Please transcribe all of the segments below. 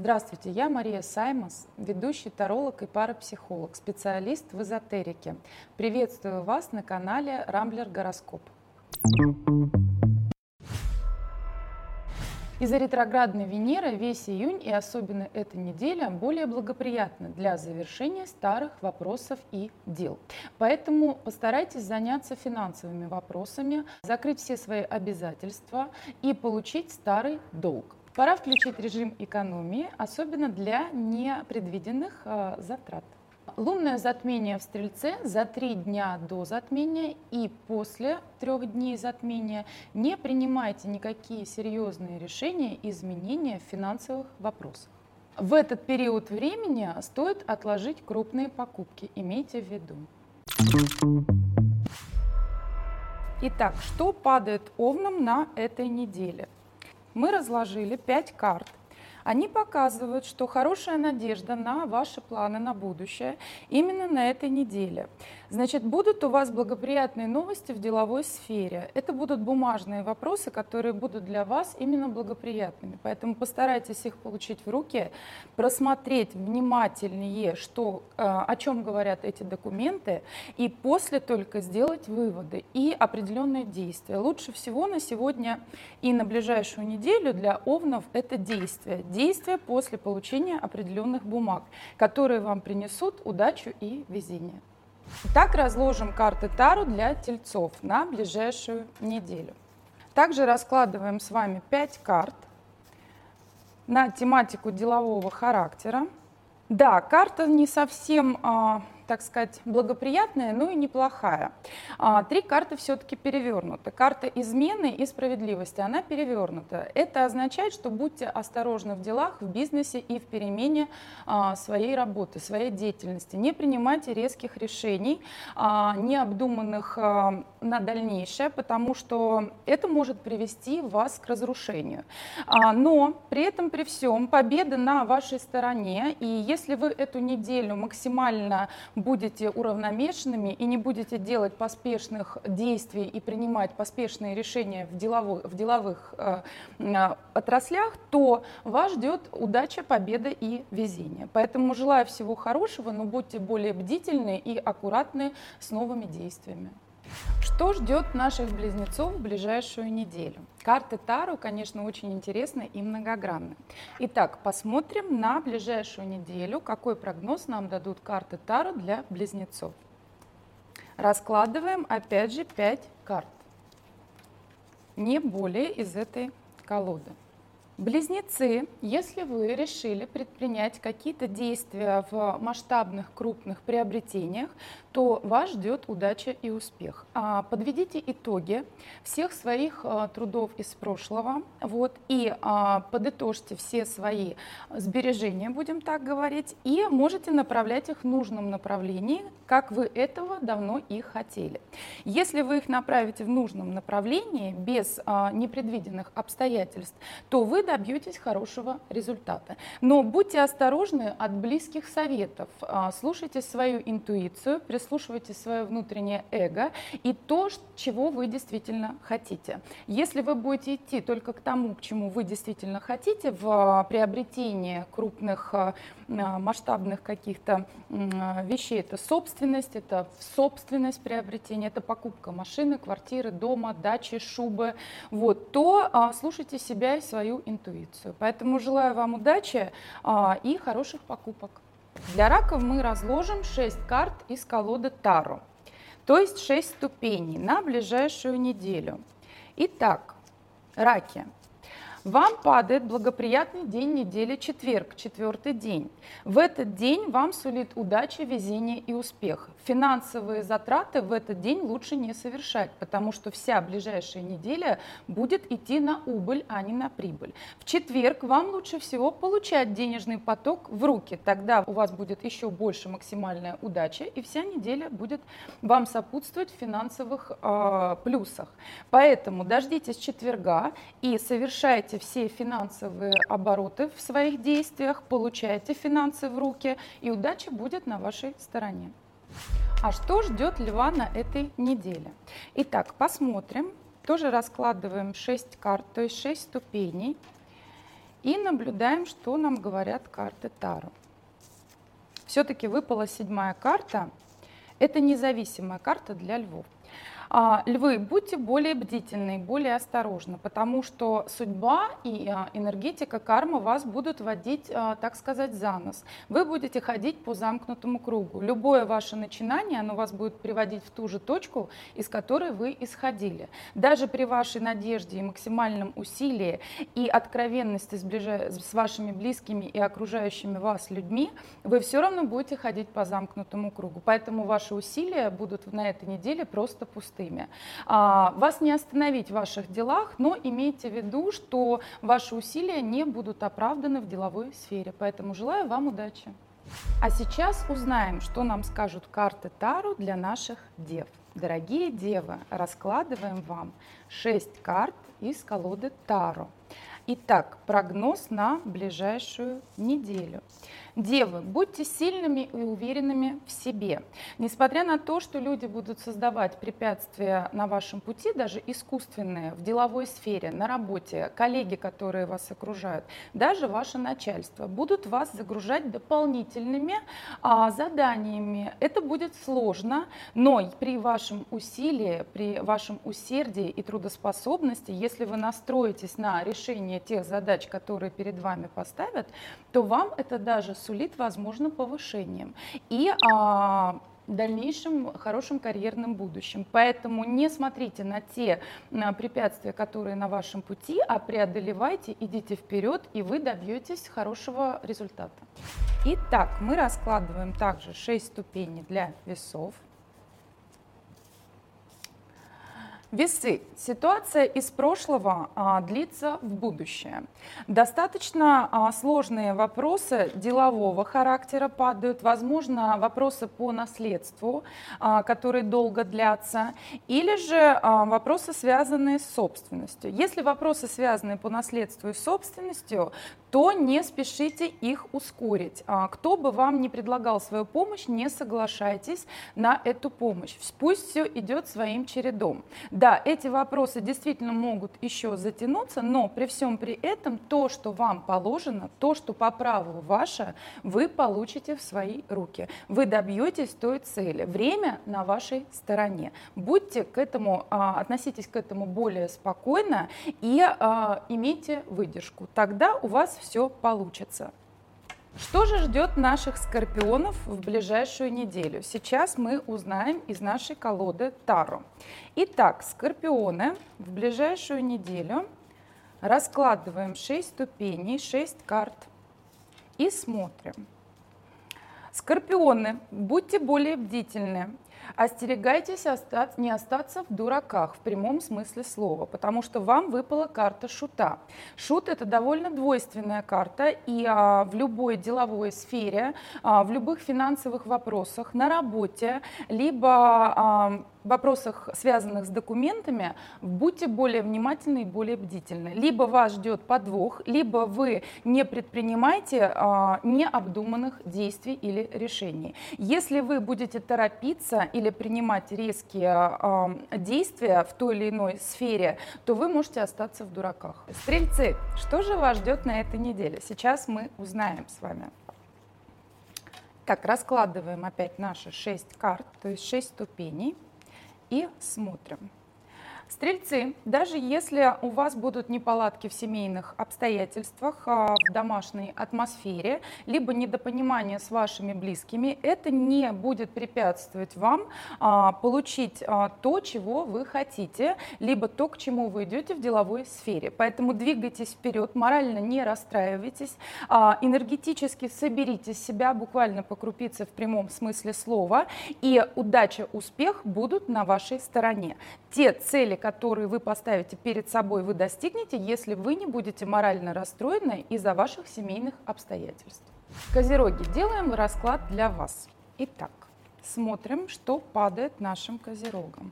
Здравствуйте, я Мария Саймас, ведущий таролог и парапсихолог, специалист в эзотерике. Приветствую вас на канале Рамблер Гороскоп. Из-за ретроградной Венеры весь июнь и особенно эта неделя более благоприятны для завершения старых вопросов и дел. Поэтому постарайтесь заняться финансовыми вопросами, закрыть все свои обязательства и получить старый долг. Пора включить режим экономии, особенно для непредвиденных э, затрат. Лунное затмение в Стрельце за три дня до затмения и после трех дней затмения не принимайте никакие серьезные решения изменения в финансовых вопросах. В этот период времени стоит отложить крупные покупки, имейте в виду. Итак, что падает овнам на этой неделе? Мы разложили 5 карт. Они показывают, что хорошая надежда на ваши планы на будущее именно на этой неделе. Значит, будут у вас благоприятные новости в деловой сфере. Это будут бумажные вопросы, которые будут для вас именно благоприятными. Поэтому постарайтесь их получить в руки, просмотреть внимательнее, что, э, о чем говорят эти документы, и после только сделать выводы и определенные действия. Лучше всего на сегодня и на ближайшую неделю для овнов это действие. Действие после получения определенных бумаг, которые вам принесут удачу и везение. Итак, разложим карты Тару для тельцов на ближайшую неделю. Также раскладываем с вами 5 карт на тематику делового характера. Да, карта не совсем а, так сказать, благоприятная, но и неплохая. А, три карты все-таки перевернуты. Карта измены и справедливости, она перевернута. Это означает, что будьте осторожны в делах, в бизнесе и в перемене а, своей работы, своей деятельности. Не принимайте резких решений, а, необдуманных на дальнейшее, потому что это может привести вас к разрушению. Но при этом, при всем, победа на вашей стороне, и если вы эту неделю максимально будете уравномешанными и не будете делать поспешных действий и принимать поспешные решения в, деловых, в деловых э, э, отраслях, то вас ждет удача, победа и везение. Поэтому желаю всего хорошего, но будьте более бдительны и аккуратны с новыми действиями. Что ждет наших близнецов в ближайшую неделю? Карты Тару, конечно, очень интересны и многогранны. Итак, посмотрим на ближайшую неделю, какой прогноз нам дадут карты Тару для близнецов. Раскладываем, опять же, 5 карт. Не более из этой колоды. Близнецы, если вы решили предпринять какие-то действия в масштабных крупных приобретениях, то вас ждет удача и успех. А, подведите итоги всех своих а, трудов из прошлого вот, и а, подытожьте все свои сбережения, будем так говорить, и можете направлять их в нужном направлении, как вы этого давно и хотели. Если вы их направите в нужном направлении без непредвиденных обстоятельств, то вы добьетесь хорошего результата. Но будьте осторожны от близких советов, слушайте свою интуицию, прислушивайте свое внутреннее эго и то, чего вы действительно хотите. Если вы будете идти только к тому, к чему вы действительно хотите в а, приобретении крупных а, а, масштабных каких-то вещей, это собственность, это собственность приобретения, это покупка машины, квартиры, дома, дачи, шубы, вот, то слушайте себя и свою интуицию. Поэтому желаю вам удачи и хороших покупок. Для раков мы разложим 6 карт из колоды Таро, то есть 6 ступеней на ближайшую неделю. Итак, раки – вам падает благоприятный день недели четверг, четвертый день. В этот день вам сулит удача, везение и успех. Финансовые затраты в этот день лучше не совершать, потому что вся ближайшая неделя будет идти на убыль, а не на прибыль. В четверг вам лучше всего получать денежный поток в руки. Тогда у вас будет еще больше максимальная удача, и вся неделя будет вам сопутствовать в финансовых э, плюсах. Поэтому дождитесь четверга и совершайте совершаете все финансовые обороты в своих действиях, получаете финансы в руки, и удача будет на вашей стороне. А что ждет льва на этой неделе? Итак, посмотрим. Тоже раскладываем 6 карт, то есть 6 ступеней. И наблюдаем, что нам говорят карты Таро. Все-таки выпала седьмая карта. Это независимая карта для львов. А, львы, будьте более бдительны, более осторожны, потому что судьба и а, энергетика кармы вас будут водить, а, так сказать, за нос. Вы будете ходить по замкнутому кругу. Любое ваше начинание, оно вас будет приводить в ту же точку, из которой вы исходили. Даже при вашей надежде и максимальном усилии и откровенности с, вашими близкими и окружающими вас людьми, вы все равно будете ходить по замкнутому кругу. Поэтому ваши усилия будут на этой неделе просто пустые пустыми. А, вас не остановить в ваших делах, но имейте в виду, что ваши усилия не будут оправданы в деловой сфере. Поэтому желаю вам удачи. А сейчас узнаем, что нам скажут карты Тару для наших дев. Дорогие девы, раскладываем вам 6 карт из колоды Таро. Итак, прогноз на ближайшую неделю. Девы, будьте сильными и уверенными в себе. Несмотря на то, что люди будут создавать препятствия на вашем пути, даже искусственные, в деловой сфере, на работе, коллеги, которые вас окружают, даже ваше начальство, будут вас загружать дополнительными а, заданиями. Это будет сложно, но при вашем усилии, при вашем усердии и трудоспособности, если вы настроитесь на решение тех задач, которые перед вами поставят, то вам это даже сулит, возможно, повышением и а, дальнейшим хорошим карьерным будущим. Поэтому не смотрите на те на препятствия, которые на вашем пути, а преодолевайте, идите вперед, и вы добьетесь хорошего результата. Итак, мы раскладываем также 6 ступеней для весов. Весы. Ситуация из прошлого а, длится в будущее. Достаточно а, сложные вопросы делового характера падают, возможно, вопросы по наследству, а, которые долго длятся, или же а, вопросы, связанные с собственностью. Если вопросы связаны по наследству и собственностью, то не спешите их ускорить. А, кто бы вам не предлагал свою помощь, не соглашайтесь на эту помощь. Пусть все идет своим чередом. Да, эти вопросы действительно могут еще затянуться, но при всем при этом то, что вам положено, то, что по праву ваше, вы получите в свои руки. Вы добьетесь той цели. Время на вашей стороне. Будьте к этому, а, относитесь к этому более спокойно и а, имейте выдержку. Тогда у вас все получится. Что же ждет наших скорпионов в ближайшую неделю? Сейчас мы узнаем из нашей колоды Таро. Итак, скорпионы в ближайшую неделю раскладываем 6 ступеней, 6 карт и смотрим. Скорпионы, будьте более бдительны. Остерегайтесь остаться, не остаться в дураках в прямом смысле слова, потому что вам выпала карта шута. Шут это довольно двойственная карта, и а, в любой деловой сфере, а, в любых финансовых вопросах, на работе, либо а, вопросах, связанных с документами, будьте более внимательны и более бдительны. Либо вас ждет подвох, либо вы не предпринимаете а, необдуманных действий или решений. Если вы будете торопиться или принимать резкие а, действия в той или иной сфере, то вы можете остаться в дураках. Стрельцы, что же вас ждет на этой неделе? Сейчас мы узнаем с вами. Так, раскладываем опять наши шесть карт, то есть шесть ступеней и смотрим. Стрельцы, даже если у вас будут неполадки в семейных обстоятельствах, а, в домашней атмосфере, либо недопонимание с вашими близкими, это не будет препятствовать вам а, получить а, то, чего вы хотите, либо то, к чему вы идете в деловой сфере. Поэтому двигайтесь вперед, морально не расстраивайтесь, энергетически соберите себя, буквально по крупице в прямом смысле слова, и удача, успех будут на вашей стороне. Те цели, которые вы поставите перед собой, вы достигнете, если вы не будете морально расстроены из-за ваших семейных обстоятельств. Козероги, делаем расклад для вас. Итак, смотрим, что падает нашим козерогам.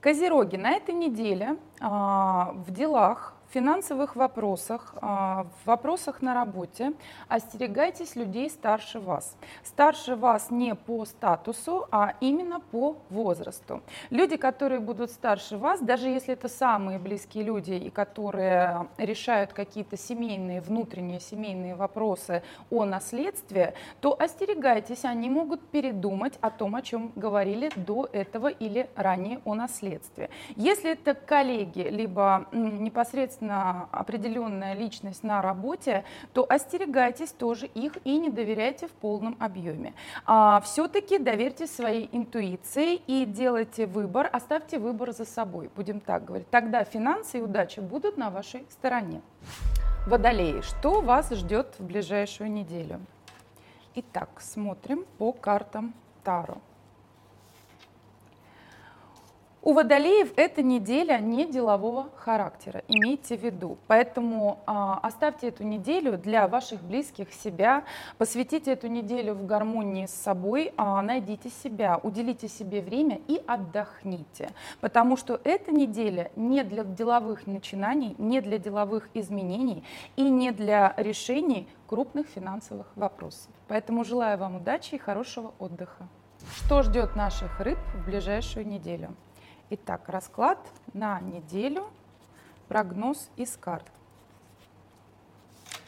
Козероги, на этой неделе в делах финансовых вопросах, а, в вопросах на работе остерегайтесь людей старше вас. Старше вас не по статусу, а именно по возрасту. Люди, которые будут старше вас, даже если это самые близкие люди и которые решают какие-то семейные, внутренние семейные вопросы о наследстве, то остерегайтесь, они могут передумать о том, о чем говорили до этого или ранее о наследстве. Если это коллеги, либо непосредственно определенная личность на работе, то остерегайтесь тоже их и не доверяйте в полном объеме. А, все-таки доверьте своей интуиции и делайте выбор, оставьте выбор за собой, будем так говорить. Тогда финансы и удача будут на вашей стороне. Водолеи, что вас ждет в ближайшую неделю? Итак, смотрим по картам Таро. У водолеев эта неделя не делового характера, имейте в виду. Поэтому а, оставьте эту неделю для ваших близких, себя, посвятите эту неделю в гармонии с собой, а, найдите себя, уделите себе время и отдохните. Потому что эта неделя не для деловых начинаний, не для деловых изменений и не для решений крупных финансовых вопросов. Поэтому желаю вам удачи и хорошего отдыха. Что ждет наших рыб в ближайшую неделю? Итак, расклад на неделю, прогноз из карт.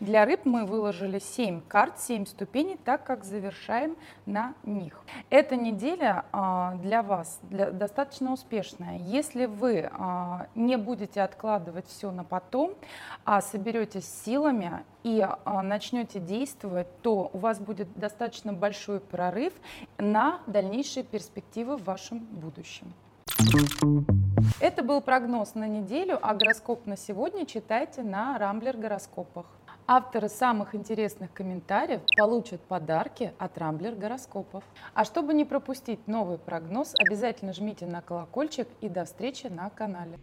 Для рыб мы выложили 7 карт, 7 ступеней, так как завершаем на них. Эта неделя а, для вас достаточно успешная. Если вы а, не будете откладывать все на потом, а соберетесь силами и а, начнете действовать, то у вас будет достаточно большой прорыв на дальнейшие перспективы в вашем будущем. Это был прогноз на неделю, а гороскоп на сегодня читайте на Рамблер гороскопах. Авторы самых интересных комментариев получат подарки от Рамблер гороскопов. А чтобы не пропустить новый прогноз, обязательно жмите на колокольчик и до встречи на канале.